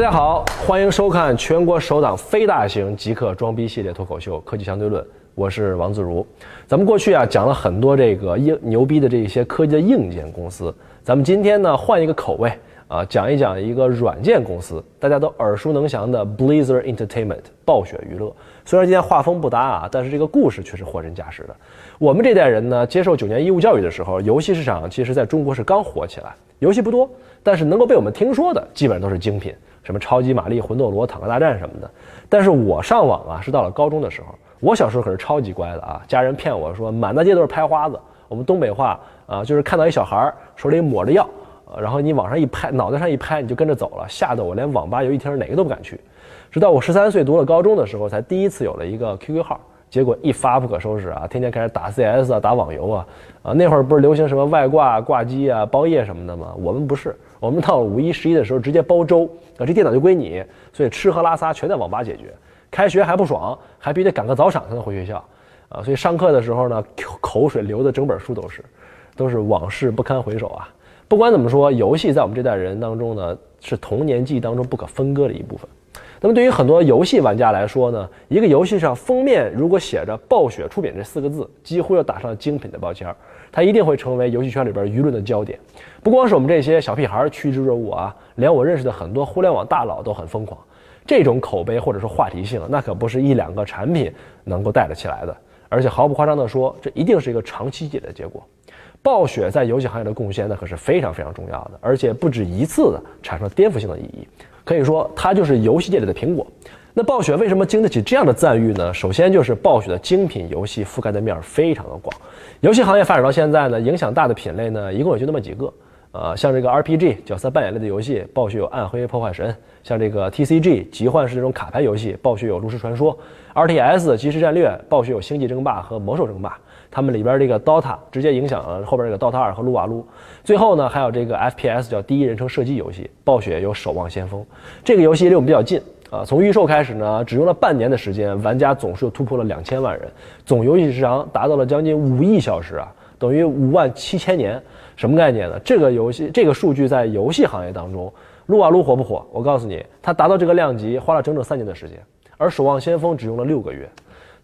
大家好，欢迎收看全国首档非大型极客装逼系列脱口秀《科技相对论》，我是王自如。咱们过去啊讲了很多这个硬牛逼的这些科技的硬件公司，咱们今天呢换一个口味啊，讲一讲一个软件公司，大家都耳熟能详的 Blizzard Entertainment 暴雪娱乐。虽然今天画风不搭啊，但是这个故事却是货真价实的。我们这代人呢，接受九年义务教育的时候，游戏市场其实在中国是刚火起来，游戏不多。但是能够被我们听说的，基本上都是精品，什么超级玛丽、魂斗罗、坦克大战什么的。但是我上网啊，是到了高中的时候。我小时候可是超级乖的啊，家人骗我说满大街都是拍花子。我们东北话啊，就是看到一小孩手里抹着药，然后你往上一拍，脑袋上一拍，你就跟着走了，吓得我连网吧、游戏厅哪个都不敢去。直到我十三岁读了高中的时候，才第一次有了一个 QQ 号。结果一发不可收拾啊！天天开始打 CS 啊，打网游啊，啊，那会儿不是流行什么外挂、挂机啊、包夜什么的吗？我们不是，我们到五一、十一的时候直接包周啊，这电脑就归你，所以吃喝拉撒全在网吧解决。开学还不爽，还必须得赶个早场才能回学校啊！所以上课的时候呢，口水流的整本书都是，都是往事不堪回首啊！不管怎么说，游戏在我们这代人当中呢，是童年记忆当中不可分割的一部分。那么对于很多游戏玩家来说呢，一个游戏上封面如果写着“暴雪出品”这四个字，几乎要打上精品的标签儿，它一定会成为游戏圈里边舆论的焦点。不光是我们这些小屁孩趋之若鹜啊，连我认识的很多互联网大佬都很疯狂。这种口碑或者说话题性，那可不是一两个产品能够带得起来的。而且毫不夸张地说，这一定是一个长期积累的结果。暴雪在游戏行业的贡献，那可是非常非常重要的，而且不止一次的产生了颠覆性的意义。可以说，它就是游戏界里的苹果。那暴雪为什么经得起这样的赞誉呢？首先就是暴雪的精品游戏覆盖的面非常的广。游戏行业发展到现在呢，影响大的品类呢，一共也就那么几个。呃，像这个 RPG 角色扮演类的游戏，暴雪有《暗黑破坏神》；像这个 TCG 集幻式这种卡牌游戏，暴雪有《炉石传说》；RTS 即时战略，暴雪有《星际争霸》和《魔兽争霸》。他们里边这个 DOTA 直接影响了后边这个 DOTA 二和撸啊撸。最后呢，还有这个 FPS 叫第一人称射击游戏，暴雪有《守望先锋》这个游戏离我们比较近啊。从预售开始呢，只用了半年的时间，玩家总数突破了两千万人，总游戏时长达到了将近五亿小时啊，等于五万七千年。什么概念呢？这个游戏这个数据在游戏行业当中，撸啊撸火不火？我告诉你，它达到这个量级花了整整三年的时间，而《守望先锋》只用了六个月。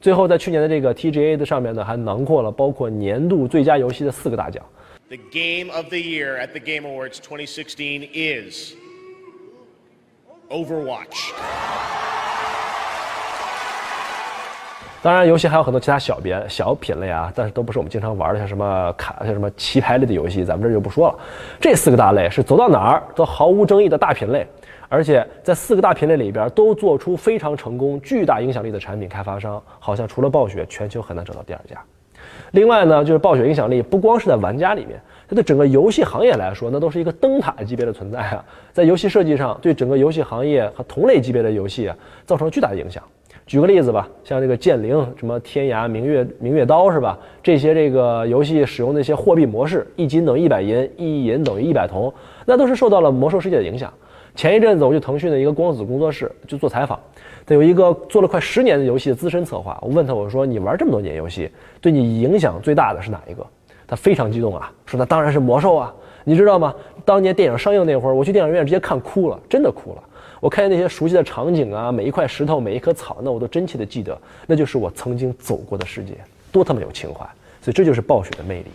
最后，在去年的这个 TGA 的上面呢，还囊括了包括年度最佳游戏的四个大奖。The game of the year at the Game Awards 2016 is Overwatch。当然，游戏还有很多其他小别小品类啊，但是都不是我们经常玩的，像什么卡，像什么棋牌类的游戏，咱们这就不说了。这四个大类是走到哪儿都毫无争议的大品类。而且在四个大品类里边都做出非常成功、巨大影响力的产品开发商，好像除了暴雪，全球很难找到第二家。另外呢，就是暴雪影响力不光是在玩家里面，它对整个游戏行业来说，那都是一个灯塔级别的存在啊。在游戏设计上，对整个游戏行业和同类级别的游戏啊，造成了巨大的影响。举个例子吧，像这个剑灵、什么天涯、明月、明月刀是吧？这些这个游戏使用那些货币模式，一金等于一百银，一银等于一百铜，那都是受到了魔兽世界的影响。前一阵子我去腾讯的一个光子工作室就做采访，他有一个做了快十年的游戏的资深策划，我问他我说你玩这么多年游戏，对你影响最大的是哪一个？他非常激动啊，说那当然是魔兽啊，你知道吗？当年电影上映那会儿，我去电影院直接看哭了，真的哭了。我看见那些熟悉的场景啊，每一块石头，每一棵草，那我都真切的记得，那就是我曾经走过的世界，多他妈有情怀。所以这就是暴雪的魅力。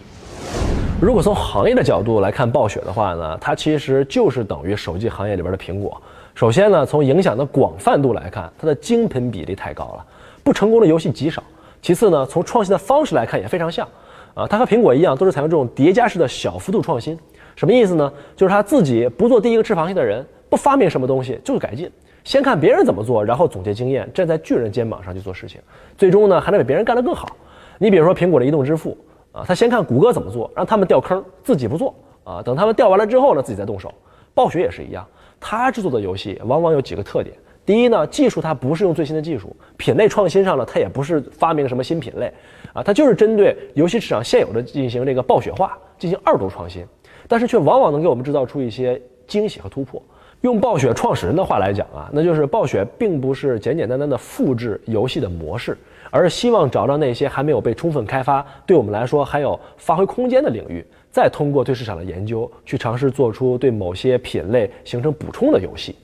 如果从行业的角度来看暴雪的话呢，它其实就是等于手机行业里边的苹果。首先呢，从影响的广泛度来看，它的精品比例太高了，不成功的游戏极少。其次呢，从创新的方式来看也非常像，啊，它和苹果一样，都是采用这种叠加式的小幅度创新。什么意思呢？就是他自己不做第一个吃螃蟹的人，不发明什么东西，就是改进，先看别人怎么做，然后总结经验，站在巨人肩膀上去做事情，最终呢还能比别人干得更好。你比如说苹果的移动支付。啊，他先看谷歌怎么做，让他们掉坑，自己不做啊。等他们掉完了之后呢，自己再动手。暴雪也是一样，他制作的游戏往往有几个特点：第一呢，技术它不是用最新的技术，品类创新上呢，它也不是发明什么新品类啊，它就是针对游戏市场现有的进行这个暴雪化，进行二度创新，但是却往往能给我们制造出一些惊喜和突破。用暴雪创始人的话来讲啊，那就是暴雪并不是简简单单的复制游戏的模式。而是希望找到那些还没有被充分开发，对我们来说还有发挥空间的领域，再通过对市场的研究去尝试做出对某些品类形成补充的游戏。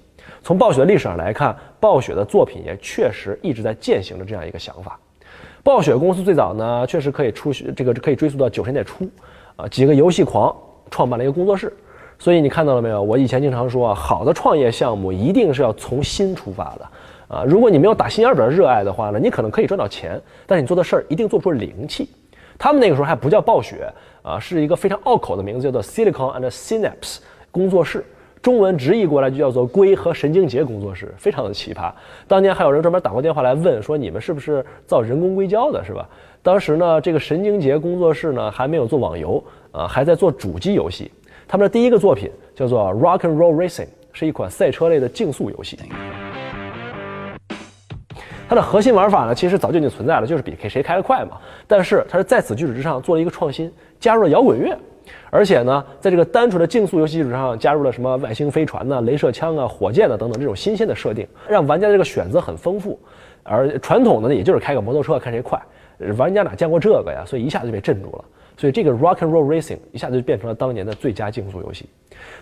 从暴雪的历史上来看，暴雪的作品也确实一直在践行着这样一个想法。暴雪公司最早呢，确实可以出这个可以追溯到九十年代初，啊，几个游戏狂创办了一个工作室。所以你看到了没有？我以前经常说啊，好的创业项目一定是要从心出发的，啊，如果你没有打心眼儿的热爱的话呢，你可能可以赚到钱，但是你做的事儿一定做不出灵气。他们那个时候还不叫暴雪啊，是一个非常拗口的名字，叫做 Silicon and Synapse 工作室，中文直译过来就叫做硅和神经节工作室，非常的奇葩。当年还有人专门打过电话来问说，你们是不是造人工硅胶的，是吧？当时呢，这个神经节工作室呢还没有做网游啊，还在做主机游戏。他们的第一个作品叫做 Rock and Roll Racing，是一款赛车类的竞速游戏。它的核心玩法呢，其实早就已经存在了，就是比谁开得快嘛。但是它是在此基础之上做了一个创新，加入了摇滚乐，而且呢，在这个单纯的竞速游戏基础上加入了什么外星飞船呢、镭射枪啊、火箭啊等等这种新鲜的设定，让玩家的这个选择很丰富。而传统的呢，也就是开个摩托车看谁快，玩家哪见过这个呀？所以一下子就被镇住了。所以这个 Rock and Roll Racing 一下子就变成了当年的最佳竞速游戏。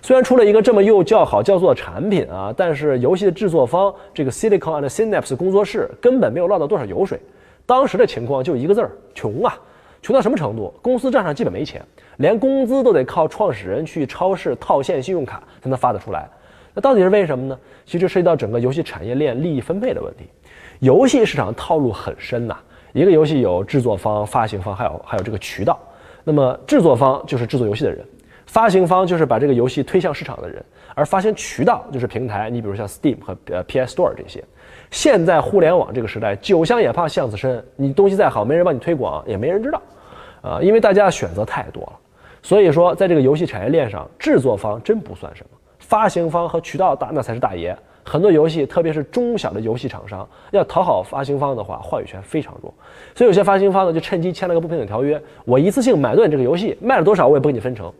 虽然出了一个这么又叫好叫座的产品啊，但是游戏的制作方这个 Silicon and Synapse 工作室根本没有捞到多少油水。当时的情况就一个字儿：穷啊！穷到什么程度？公司账上基本没钱，连工资都得靠创始人去超市套现信用卡才能发得出来。那到底是为什么呢？其实涉及到整个游戏产业链利益分配的问题。游戏市场套路很深呐，一个游戏有制作方、发行方，还有还有这个渠道。那么制作方就是制作游戏的人，发行方就是把这个游戏推向市场的人，而发行渠道就是平台。你比如像 Steam 和呃 PS Store 这些。现在互联网这个时代，酒香也怕巷子深，你东西再好，没人帮你推广，也没人知道，啊，因为大家选择太多了。所以说，在这个游戏产业链上，制作方真不算什么，发行方和渠道大那才是大爷。很多游戏，特别是中小的游戏厂商，要讨好发行方的话，话语权非常弱。所以有些发行方呢，就趁机签了个不平等条约：我一次性买断这个游戏，卖了多少我也不给你分成，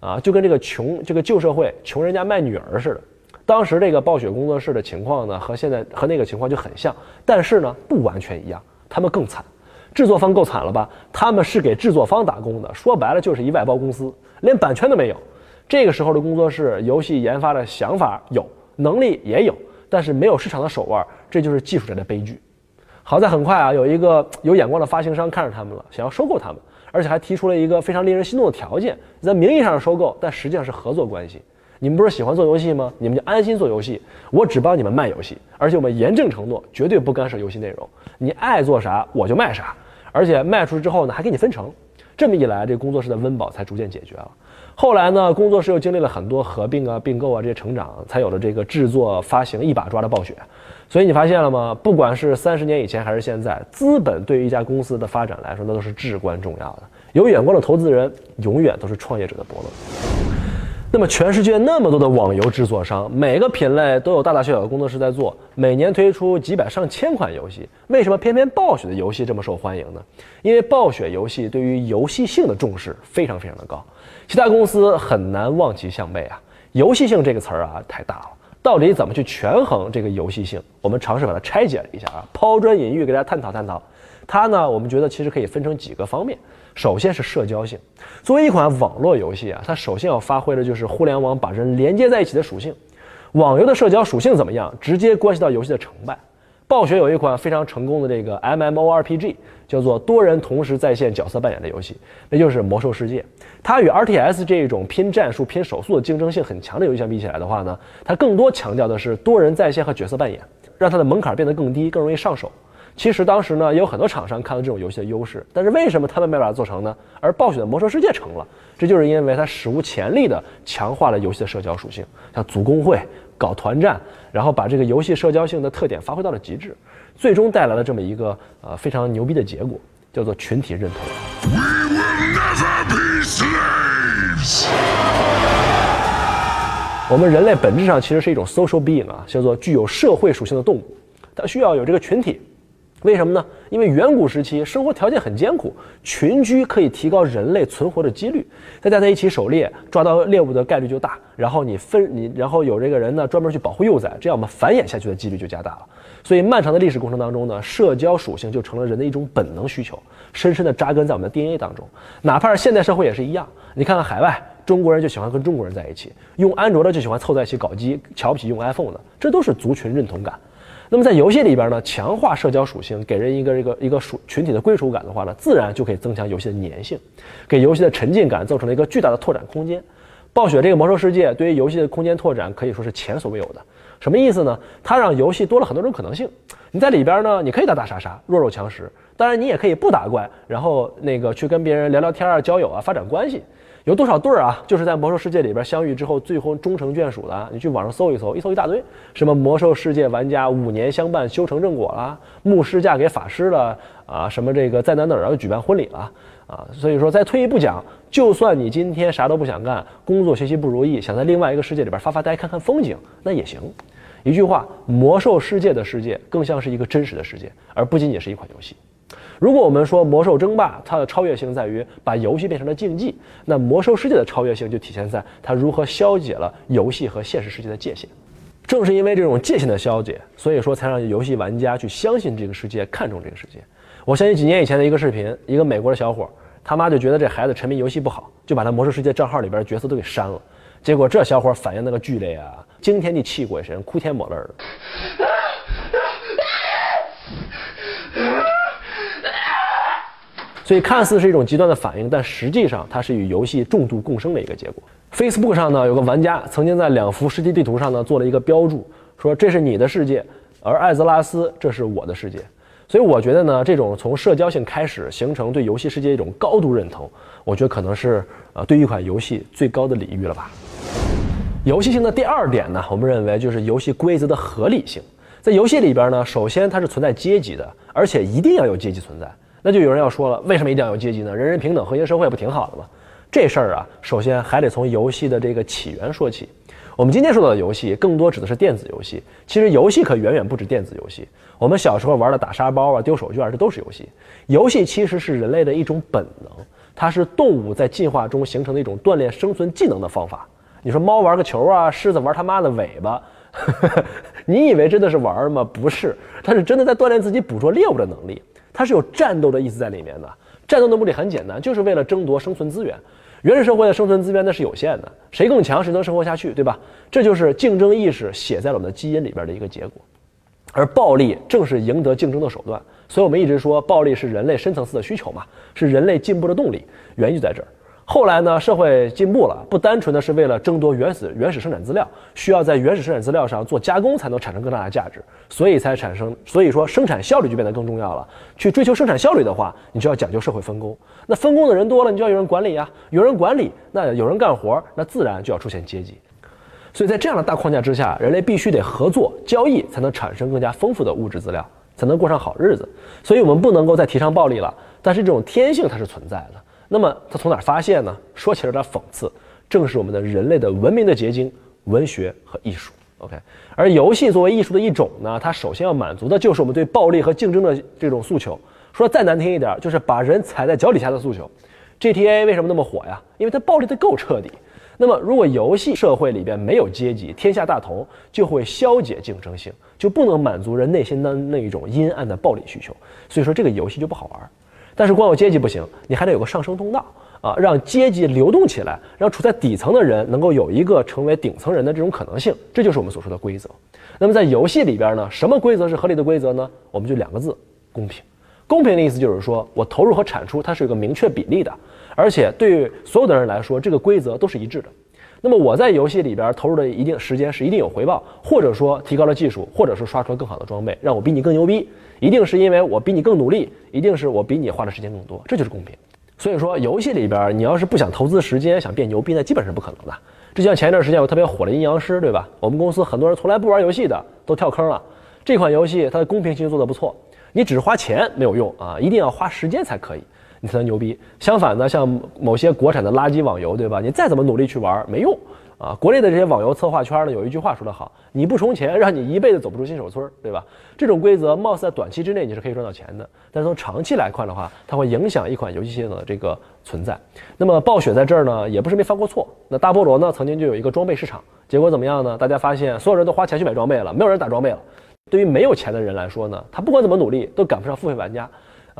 啊，就跟这个穷这个旧社会穷人家卖女儿似的。当时这个暴雪工作室的情况呢，和现在和那个情况就很像，但是呢，不完全一样。他们更惨，制作方够惨了吧？他们是给制作方打工的，说白了就是一外包公司，连版权都没有。这个时候的工作室，游戏研发的想法有。能力也有，但是没有市场的手腕，这就是技术者的悲剧。好在很快啊，有一个有眼光的发行商看上他们了，想要收购他们，而且还提出了一个非常令人心动的条件，在名义上是收购，但实际上是合作关系。你们不是喜欢做游戏吗？你们就安心做游戏，我只帮你们卖游戏，而且我们严正承诺，绝对不干涉游戏内容。你爱做啥我就卖啥，而且卖出去之后呢，还给你分成。这么一来，这工作室的温饱才逐渐解决了。后来呢，工作室又经历了很多合并啊、并购啊这些成长，才有了这个制作发行一把抓的暴雪。所以你发现了吗？不管是三十年以前还是现在，资本对于一家公司的发展来说，那都是至关重要的。有眼光的投资人，永远都是创业者的伯乐。那么，全世界那么多的网游制作商，每个品类都有大大小小的工作室在做，每年推出几百上千款游戏。为什么偏偏暴雪的游戏这么受欢迎呢？因为暴雪游戏对于游戏性的重视非常非常的高，其他公司很难望其项背啊。游戏性这个词儿啊太大了，到底怎么去权衡这个游戏性？我们尝试把它拆解了一下啊，抛砖引玉，给大家探讨探讨。它呢，我们觉得其实可以分成几个方面。首先是社交性，作为一款网络游戏啊，它首先要发挥的就是互联网把人连接在一起的属性。网游的社交属性怎么样，直接关系到游戏的成败。暴雪有一款非常成功的这个 MMORPG，叫做多人同时在线角色扮演的游戏，那就是《魔兽世界》。它与 RTS 这种拼战术、拼手速的竞争性很强的游戏相比起来的话呢，它更多强调的是多人在线和角色扮演，让它的门槛变得更低，更容易上手。其实当时呢，也有很多厂商看到这种游戏的优势，但是为什么他们没把它做成呢？而暴雪的《魔兽世界》成了，这就是因为它史无前例的强化了游戏的社交属性，像组工会、搞团战，然后把这个游戏社交性的特点发挥到了极致，最终带来了这么一个呃非常牛逼的结果，叫做群体认同。我们人类本质上其实是一种 social being 啊，叫做具有社会属性的动物，它需要有这个群体。为什么呢？因为远古时期生活条件很艰苦，群居可以提高人类存活的几率。大家在一起狩猎，抓到猎物的概率就大。然后你分你，然后有这个人呢专门去保护幼崽，这样我们繁衍下去的几率就加大了。所以漫长的历史过程当中呢，社交属性就成了人的一种本能需求，深深的扎根在我们的 DNA 当中。哪怕是现代社会也是一样。你看看海外。中国人就喜欢跟中国人在一起，用安卓的就喜欢凑在一起搞基，瞧不起用 iPhone 的，这都是族群认同感。那么在游戏里边呢，强化社交属性，给人一个一个一个属群体的归属感的话呢，自然就可以增强游戏的粘性，给游戏的沉浸感造成了一个巨大的拓展空间。暴雪这个魔兽世界对于游戏的空间拓展可以说是前所未有的。什么意思呢？它让游戏多了很多种可能性。你在里边呢，你可以打打杀杀，弱肉强食；当然，你也可以不打怪，然后那个去跟别人聊聊天啊、交友啊、发展关系。有多少对儿啊？就是在魔兽世界里边相遇之后，最后终成眷属的。你去网上搜一搜，一搜一大堆，什么魔兽世界玩家五年相伴修成正果啦，牧师嫁给法师了啊，什么这个在哪哪儿要举办婚礼了啊。所以说，再退一步讲，就算你今天啥都不想干，工作学习不如意，想在另外一个世界里边发发呆、看看风景，那也行。一句话，魔兽世界的世界更像是一个真实的世界，而不仅仅是一款游戏。如果我们说《魔兽争霸》它的超越性在于把游戏变成了竞技，那《魔兽世界》的超越性就体现在它如何消解了游戏和现实世界的界限。正是因为这种界限的消解，所以说才让游戏玩家去相信这个世界，看重这个世界。我相信几年以前的一个视频，一个美国的小伙，他妈就觉得这孩子沉迷游戏不好，就把他《魔兽世界》账号里边的角色都给删了。结果这小伙反应那个剧烈啊，惊天地泣鬼神，哭天抹泪的。所以看似是一种极端的反应，但实际上它是与游戏重度共生的一个结果。Facebook 上呢有个玩家曾经在两幅世界地图上呢做了一个标注，说这是你的世界，而艾泽拉斯这是我的世界。所以我觉得呢，这种从社交性开始形成对游戏世界一种高度认同，我觉得可能是呃对一款游戏最高的礼遇了吧。游戏性的第二点呢，我们认为就是游戏规则的合理性。在游戏里边呢，首先它是存在阶级的，而且一定要有阶级存在。那就有人要说了，为什么一定要有阶级呢？人人平等，和谐社会不挺好的吗？这事儿啊，首先还得从游戏的这个起源说起。我们今天说到的游戏，更多指的是电子游戏。其实游戏可远远不止电子游戏。我们小时候玩的打沙包啊、丢手绢，这都是游戏。游戏其实是人类的一种本能，它是动物在进化中形成的一种锻炼生存技能的方法。你说猫玩个球啊，狮子玩他妈的尾巴，你以为真的是玩吗？不是，它是真的在锻炼自己捕捉猎物的能力。它是有战斗的意思在里面的，战斗的目的很简单，就是为了争夺生存资源。原始社会的生存资源那是有限的，谁更强谁能生活下去，对吧？这就是竞争意识写在了我们的基因里边的一个结果。而暴力正是赢得竞争的手段，所以我们一直说暴力是人类深层次的需求嘛，是人类进步的动力，源于在这儿。后来呢，社会进步了，不单纯的是为了争夺原始原始生产资料，需要在原始生产资料上做加工才能产生更大的价值，所以才产生，所以说生产效率就变得更重要了。去追求生产效率的话，你就要讲究社会分工。那分工的人多了，你就要有人管理呀，有人管理，那有人干活，那自然就要出现阶级。所以在这样的大框架之下，人类必须得合作交易，才能产生更加丰富的物质资料，才能过上好日子。所以我们不能够再提倡暴力了，但是这种天性它是存在的。那么它从哪发现呢？说起来有点讽刺，正是我们的人类的文明的结晶——文学和艺术。OK，而游戏作为艺术的一种呢，它首先要满足的就是我们对暴力和竞争的这种诉求。说再难听一点，就是把人踩在脚底下的诉求。GTA 为什么那么火呀？因为它暴力的够彻底。那么如果游戏社会里边没有阶级，天下大同，就会消解竞争性，就不能满足人内心的那一种阴暗的暴力需求。所以说这个游戏就不好玩。但是光有阶级不行，你还得有个上升通道啊，让阶级流动起来，让处在底层的人能够有一个成为顶层人的这种可能性，这就是我们所说的规则。那么在游戏里边呢，什么规则是合理的规则呢？我们就两个字：公平。公平的意思就是说我投入和产出它是有个明确比例的，而且对于所有的人来说，这个规则都是一致的。那么我在游戏里边投入的一定时间是一定有回报，或者说提高了技术，或者说刷出了更好的装备，让我比你更牛逼。一定是因为我比你更努力，一定是我比你花的时间更多，这就是公平。所以说，游戏里边你要是不想投资时间，想变牛逼，那基本是不可能的。就像前一段时间有特别火的阴阳师，对吧？我们公司很多人从来不玩游戏的都跳坑了。这款游戏它的公平性做得不错，你只是花钱没有用啊，一定要花时间才可以，你才能牛逼。相反呢，像某些国产的垃圾网游，对吧？你再怎么努力去玩，没用。啊，国内的这些网游策划圈呢，有一句话说得好：你不充钱，让你一辈子走不出新手村，对吧？这种规则貌似在短期之内你是可以赚到钱的，但从长期来看的话，它会影响一款游戏性的这个存在。那么暴雪在这儿呢，也不是没犯过错。那大菠萝呢，曾经就有一个装备市场，结果怎么样呢？大家发现所有人都花钱去买装备了，没有人打装备了。对于没有钱的人来说呢，他不管怎么努力都赶不上付费玩家，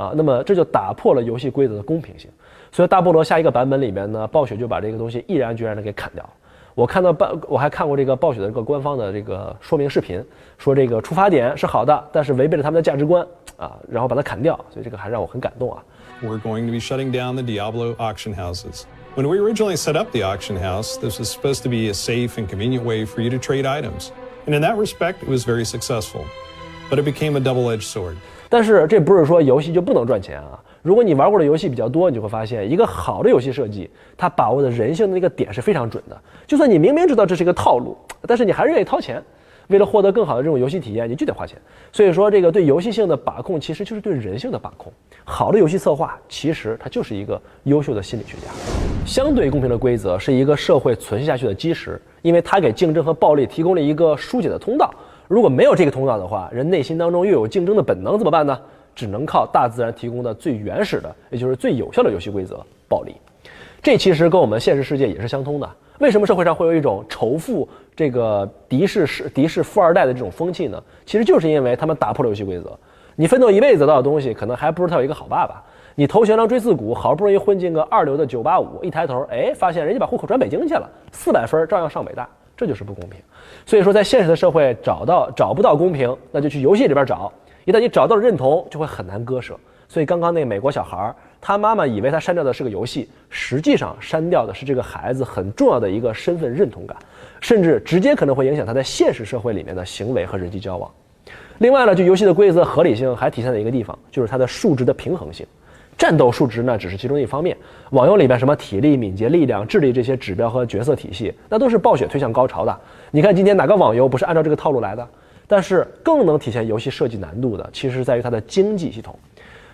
啊，那么这就打破了游戏规则的公平性。所以大菠萝下一个版本里面呢，暴雪就把这个东西毅然决然的给砍掉了。我看到暴，我还看过这个暴雪的这个官方的这个说明视频，说这个出发点是好的，但是违背了他们的价值观啊，然后把它砍掉，所以这个还让我很感动啊。We're going to be shutting down the Diablo auction houses. When we originally set up the auction house, this was supposed to be a safe and convenient way for you to trade items. And in that respect, it was very successful. But it became a double edged sword. 但是这不是说游戏就不能赚钱啊。如果你玩过的游戏比较多，你就会发现，一个好的游戏设计，它把握的人性的那个点是非常准的。就算你明明知道这是一个套路，但是你还是愿意掏钱。为了获得更好的这种游戏体验，你就得花钱。所以说，这个对游戏性的把控，其实就是对人性的把控。好的游戏策划，其实它就是一个优秀的心理学家。相对公平的规则是一个社会存续下去的基石，因为它给竞争和暴力提供了一个疏解的通道。如果没有这个通道的话，人内心当中又有竞争的本能，怎么办呢？只能靠大自然提供的最原始的，也就是最有效的游戏规则——暴力。这其实跟我们现实世界也是相通的。为什么社会上会有一种仇富、这个敌视是敌视富二代的这种风气呢？其实就是因为他们打破了游戏规则。你奋斗一辈子得到的东西，可能还不如他有一个好爸爸。你头悬梁锥刺股，好不容易混进个二流的九八五，一抬头，哎，发现人家把户口转北京去了，四百分照样上北大，这就是不公平。所以说，在现实的社会找到找不到公平，那就去游戏里边找。一旦你找到了认同，就会很难割舍。所以刚刚那美国小孩。他妈妈以为他删掉的是个游戏，实际上删掉的是这个孩子很重要的一个身份认同感，甚至直接可能会影响他在现实社会里面的行为和人际交往。另外呢，就游戏的规则合理性还体现在一个地方，就是它的数值的平衡性。战斗数值呢只是其中一方面，网游里边什么体力、敏捷、力量、智力这些指标和角色体系，那都是暴雪推向高潮的。你看今天哪个网游不是按照这个套路来的？但是更能体现游戏设计难度的，其实是在于它的经济系统。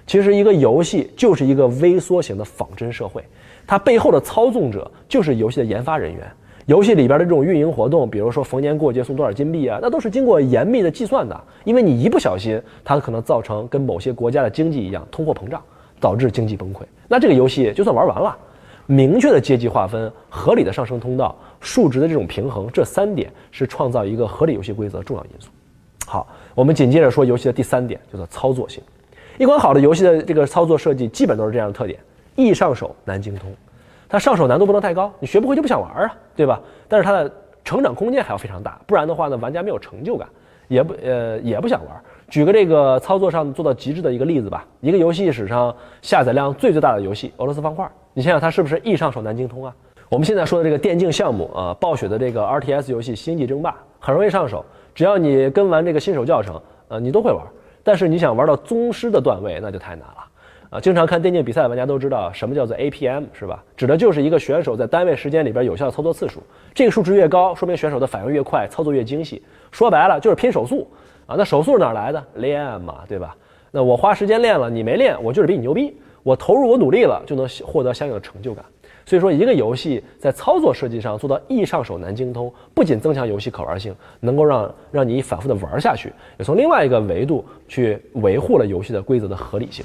其实一个游戏就是一个微缩型的仿真社会，它背后的操纵者就是游戏的研发人员。游戏里边的这种运营活动，比如说逢年过节送多少金币啊，那都是经过严密的计算的。因为你一不小心，它可能造成跟某些国家的经济一样通货膨胀，导致经济崩溃。那这个游戏就算玩完了。明确的阶级划分、合理的上升通道、数值的这种平衡，这三点是创造一个合理游戏规则的重要因素。好，我们紧接着说游戏的第三点，叫做操作性。一款好的游戏的这个操作设计，基本都是这样的特点：易上手难精通。它上手难度不能太高，你学不会就不想玩啊，对吧？但是它的成长空间还要非常大，不然的话呢，玩家没有成就感，也不呃也不想玩。举个这个操作上做到极致的一个例子吧，一个游戏史上下载量最最大的游戏《俄罗斯方块》，你想想它是不是易上手难精通啊？我们现在说的这个电竞项目啊，暴雪的这个 RTS 游戏《星际争霸》很容易上手，只要你跟完这个新手教程，呃，你都会玩。但是你想玩到宗师的段位，那就太难了啊！经常看电竞比赛的玩家都知道什么叫做 APM，是吧？指的就是一个选手在单位时间里边有效操作次数。这个数值越高，说明选手的反应越快，操作越精细。说白了就是拼手速啊！那手速哪来的？练嘛，对吧？那我花时间练了，你没练，我就是比你牛逼。我投入我努力了，就能获得相应的成就感。所以说，一个游戏在操作设计上做到易上手难精通，不仅增强游戏可玩性，能够让让你反复的玩下去，也从另外一个维度去维护了游戏的规则的合理性。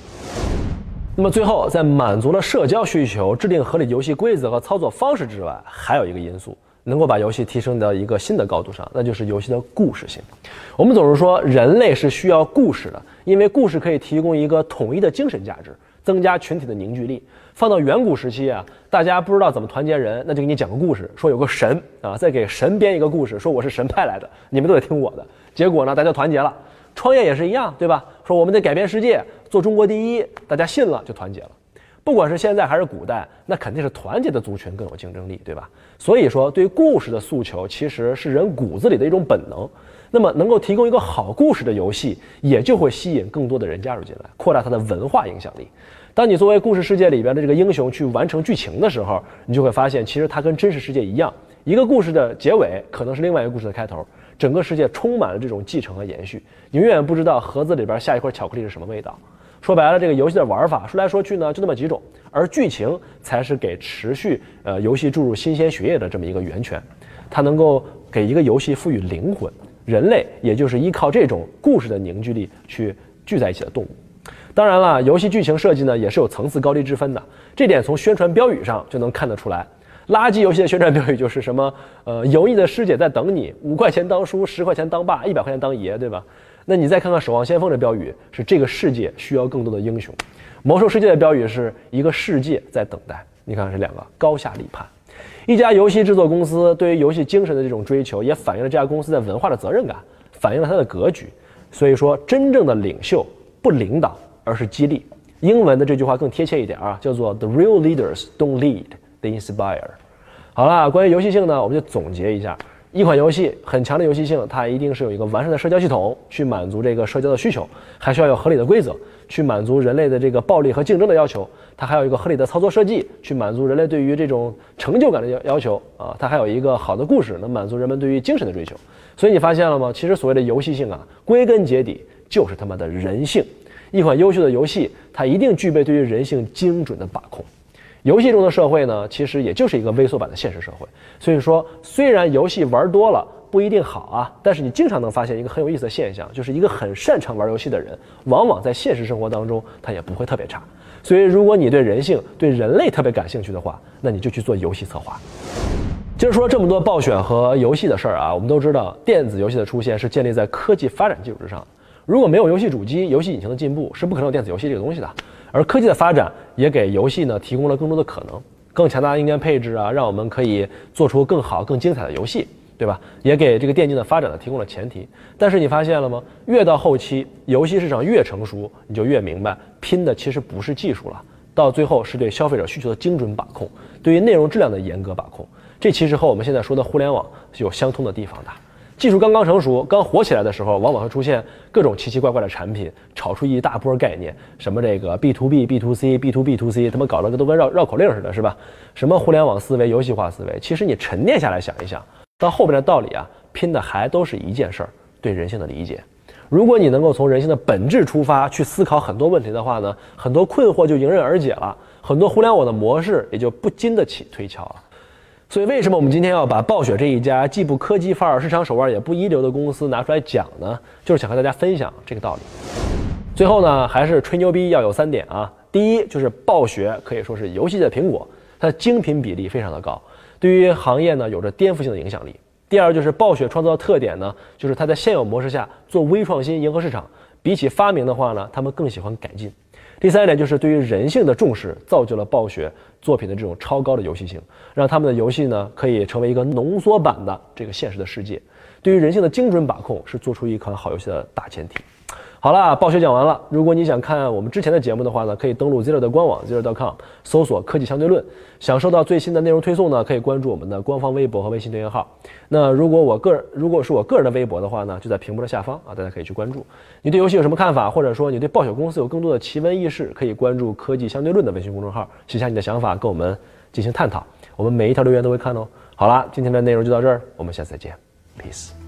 那么最后，在满足了社交需求、制定合理游戏规则和操作方式之外，还有一个因素能够把游戏提升到一个新的高度上，那就是游戏的故事性。我们总是说人类是需要故事的，因为故事可以提供一个统一的精神价值，增加群体的凝聚力。放到远古时期啊，大家不知道怎么团结人，那就给你讲个故事，说有个神啊，再给神编一个故事，说我是神派来的，你们都得听我的。结果呢，大家团结了。创业也是一样，对吧？说我们得改变世界，做中国第一，大家信了就团结了。不管是现在还是古代，那肯定是团结的族群更有竞争力，对吧？所以说，对故事的诉求其实是人骨子里的一种本能。那么，能够提供一个好故事的游戏，也就会吸引更多的人加入进来，扩大它的文化影响力。当你作为故事世界里边的这个英雄去完成剧情的时候，你就会发现，其实它跟真实世界一样，一个故事的结尾可能是另外一个故事的开头，整个世界充满了这种继承和延续。你永远不知道盒子里边下一块巧克力是什么味道。说白了，这个游戏的玩法说来说去呢，就那么几种，而剧情才是给持续呃游戏注入新鲜血液的这么一个源泉，它能够给一个游戏赋予灵魂。人类也就是依靠这种故事的凝聚力去聚在一起的动物。当然了，游戏剧情设计呢也是有层次高低之分的，这点从宣传标语上就能看得出来。垃圾游戏的宣传标语就是什么，呃，油腻的师姐在等你，五块钱当叔，十块钱当爸，一百块钱当爷，对吧？那你再看看《守望先锋》的标语是“这个世界需要更多的英雄”，《魔兽世界》的标语是一个世界在等待。你看这两个高下立判。一家游戏制作公司对于游戏精神的这种追求，也反映了这家公司在文化的责任感，反映了它的格局。所以说，真正的领袖不领导，而是激励。英文的这句话更贴切一点啊，叫做 “The real leaders don't lead, they inspire”。好了，关于游戏性呢，我们就总结一下：一款游戏很强的游戏性，它一定是有一个完善的社交系统，去满足这个社交的需求，还需要有合理的规则，去满足人类的这个暴力和竞争的要求。它还有一个合理的操作设计，去满足人类对于这种成就感的要要求啊。它还有一个好的故事，能满足人们对于精神的追求。所以你发现了吗？其实所谓的游戏性啊，归根结底就是他妈的人性。一款优秀的游戏，它一定具备对于人性精准的把控。游戏中的社会呢，其实也就是一个微缩版的现实社会。所以说，虽然游戏玩多了不一定好啊，但是你经常能发现一个很有意思的现象，就是一个很擅长玩游戏的人，往往在现实生活当中他也不会特别差。所以，如果你对人性、对人类特别感兴趣的话，那你就去做游戏策划。接着说这么多暴雪和游戏的事儿啊，我们都知道，电子游戏的出现是建立在科技发展基础之上。如果没有游戏主机、游戏引擎的进步，是不可能有电子游戏这个东西的。而科技的发展也给游戏呢提供了更多的可能，更强大的硬件配置啊，让我们可以做出更好、更精彩的游戏，对吧？也给这个电竞的发展呢提供了前提。但是你发现了吗？越到后期，游戏市场越成熟，你就越明白，拼的其实不是技术了，到最后是对消费者需求的精准把控，对于内容质量的严格把控。这其实和我们现在说的互联网是有相通的地方的。技术刚刚成熟、刚火起来的时候，往往会出现各种奇奇怪怪的产品，炒出一大波概念，什么这个 B to B、B to C、B to B to C，他们搞得都跟绕绕口令似的，是吧？什么互联网思维、游戏化思维，其实你沉淀下来想一想，到后边的道理啊，拼的还都是一件事儿：对人性的理解。如果你能够从人性的本质出发去思考很多问题的话呢，很多困惑就迎刃而解了，很多互联网的模式也就不经得起推敲了。所以，为什么我们今天要把暴雪这一家既不科技范儿、市场手腕也不一流的公司拿出来讲呢？就是想和大家分享这个道理。最后呢，还是吹牛逼要有三点啊。第一，就是暴雪可以说是游戏界的苹果，它的精品比例非常的高，对于行业呢有着颠覆性的影响力。第二，就是暴雪创造的特点呢，就是它在现有模式下做微创新，迎合市场。比起发明的话呢，他们更喜欢改进。第三点就是对于人性的重视，造就了暴雪作品的这种超高的游戏性，让他们的游戏呢可以成为一个浓缩版的这个现实的世界。对于人性的精准把控，是做出一款好游戏的大前提。好了，暴雪讲完了。如果你想看我们之前的节目的话呢，可以登录 Zero 的官网 Zero.com，搜索“科技相对论”，享受到最新的内容推送呢，可以关注我们的官方微博和微信订阅号。那如果我个人，如果是我个人的微博的话呢，就在屏幕的下方啊，大家可以去关注。你对游戏有什么看法，或者说你对暴雪公司有更多的奇闻异事，可以关注“科技相对论”的微信公众号，写下你的想法，跟我们进行探讨。我们每一条留言都会看哦。好了，今天的内容就到这儿，我们下次再见，peace。